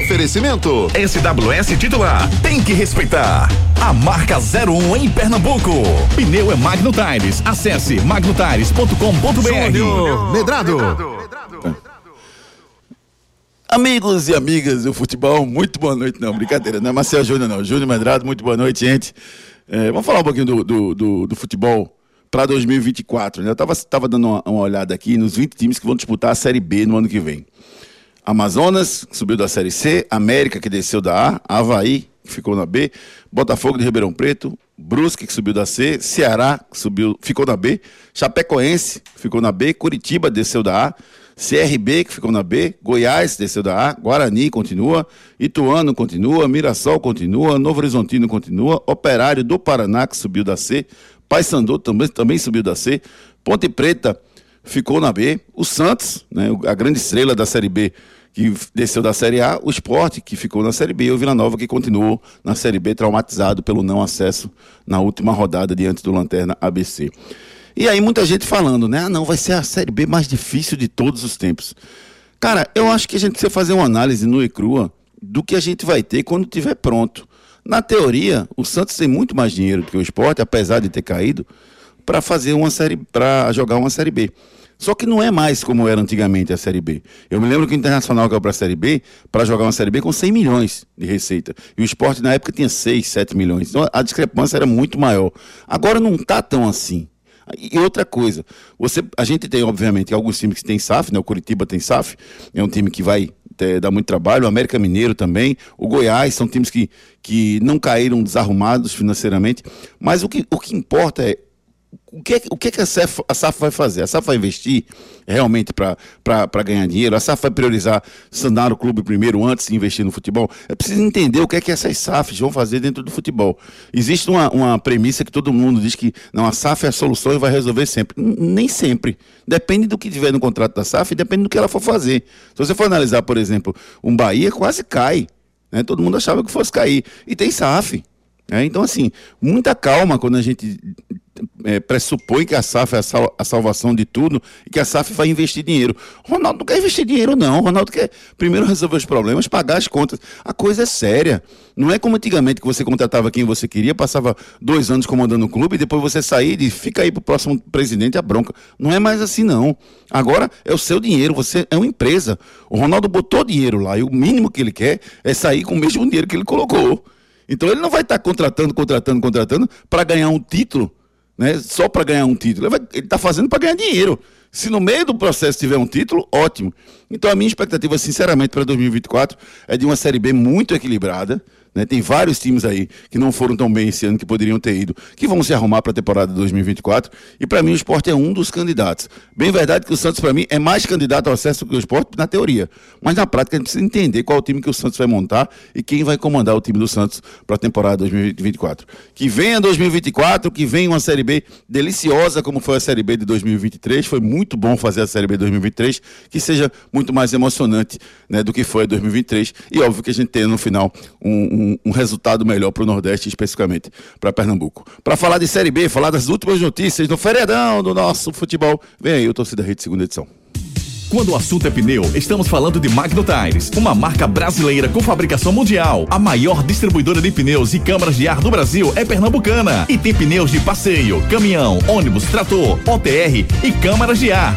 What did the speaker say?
Oferecimento SWS titular tem que respeitar. A marca 01 em Pernambuco. Pneu é Magno Tires. Acesse magnotires.com.br. Medrado. Amigos e amigas do futebol, muito boa noite. Não, brincadeira, não é Marcelo Júnior, não. Júnior Medrado, muito boa noite, gente. É, vamos falar um pouquinho do, do, do, do futebol para 2024. Né? Eu estava tava dando uma, uma, olhada aqui nos 20 times que vão disputar a Série B no ano que vem. Amazonas, que subiu da Série C, América, que desceu da A, Havaí, que ficou na B, Botafogo de Ribeirão Preto, Brusque, que subiu da C, Ceará, que subiu, ficou na B, Chapecoense, que ficou na B, Curitiba desceu da A, CRB, que ficou na B, Goiás desceu da A, Guarani continua, Ituano continua, Mirassol continua, Novo Horizontino continua, Operário do Paraná, que subiu da C, Paysandu também, também subiu da C, Ponte Preta ficou na B, o Santos, né, a grande estrela da Série B, que desceu da Série A, o Esporte, que ficou na Série B, e o Vila Nova, que continuou na Série B, traumatizado pelo não acesso na última rodada diante do Lanterna ABC. E aí muita gente falando, né? Ah, não, vai ser a Série B mais difícil de todos os tempos. Cara, eu acho que a gente precisa fazer uma análise nua e crua do que a gente vai ter quando estiver pronto. Na teoria, o Santos tem muito mais dinheiro do que o esporte, apesar de ter caído, para fazer uma série, para jogar uma série B. Só que não é mais como era antigamente a Série B. Eu me lembro que o Internacional caiu para a Série B para jogar uma Série B com 100 milhões de receita. E o esporte na época tinha 6, 7 milhões. Então a discrepância era muito maior. Agora não está tão assim. E outra coisa, você, a gente tem, obviamente, alguns times que têm SAF, né? O Curitiba tem SAF, é um time que vai ter, dar muito trabalho, o América Mineiro também, o Goiás, são times que, que não caíram desarrumados financeiramente. Mas o que, o que importa é o que, o que, a, SAF, a SAF vai fazer? A SAF vai investir realmente para ganhar dinheiro? A SAF vai priorizar sanar o clube primeiro antes de investir no futebol? É preciso entender o que é que essas SAFs vão fazer dentro do futebol. Existe uma, uma premissa que todo mundo diz que não, a SAF é a solução e vai resolver sempre. Nem sempre. Depende do que tiver no contrato da SAF e depende do que ela for fazer. Se você for analisar, por exemplo, um Bahia quase cai. Né? Todo mundo achava que fosse cair. E tem SAF. É, então, assim, muita calma quando a gente é, pressupõe que a SAF é a, sal, a, salvação de tudo e que a SAF vai investir dinheiro. Ronaldo não quer investir dinheiro, não. Ronaldo quer primeiro resolver os problemas, pagar as contas. A coisa é séria. Não é como antigamente que você contratava quem você queria, passava dois anos comandando o clube e depois você sair e fica aí pro próximo presidente a bronca. Não é mais assim, não. Agora é o seu dinheiro, você é uma empresa. O Ronaldo botou dinheiro lá e o mínimo que ele quer é sair com o mesmo dinheiro que ele colocou. Então ele não vai estar contratando, contratando, contratando para ganhar um título, né? Só para ganhar um título. Ele está fazendo para ganhar dinheiro. Se no meio do processo tiver um título, ótimo. Então a minha expectativa, sinceramente, para 2024 é de uma Série B muito equilibrada. Né? Tem vários times aí que não foram tão bem esse ano que poderiam ter ido, que vão se arrumar para a temporada de 2024. E para mim o esporte é um dos candidatos. Bem verdade que o Santos, para mim, é mais candidato ao acesso que o esporte na teoria. Mas na prática a gente precisa entender qual o time que o Santos vai montar e quem vai comandar o time do Santos para a temporada 2024. Que venha 2024, que venha uma Série B deliciosa como foi a Série B de 2023. Foi muito bom fazer a Série B de 2023, que seja muito mais emocionante né, do que foi a 2023. E óbvio que a gente tenha no final um, um um, resultado melhor para o Nordeste, especificamente para Pernambuco. Para falar de Série B, falar das últimas notícias no feriadão do nosso futebol, vem aí o Torcida Rede, segunda edição. Quando o assunto é pneu, estamos falando de Magno Tires, uma marca brasileira com fabricação mundial. A maior distribuidora de pneus e câmaras de ar do Brasil é pernambucana e tem pneus de passeio, caminhão, ônibus, trator, OTR e câmaras de ar,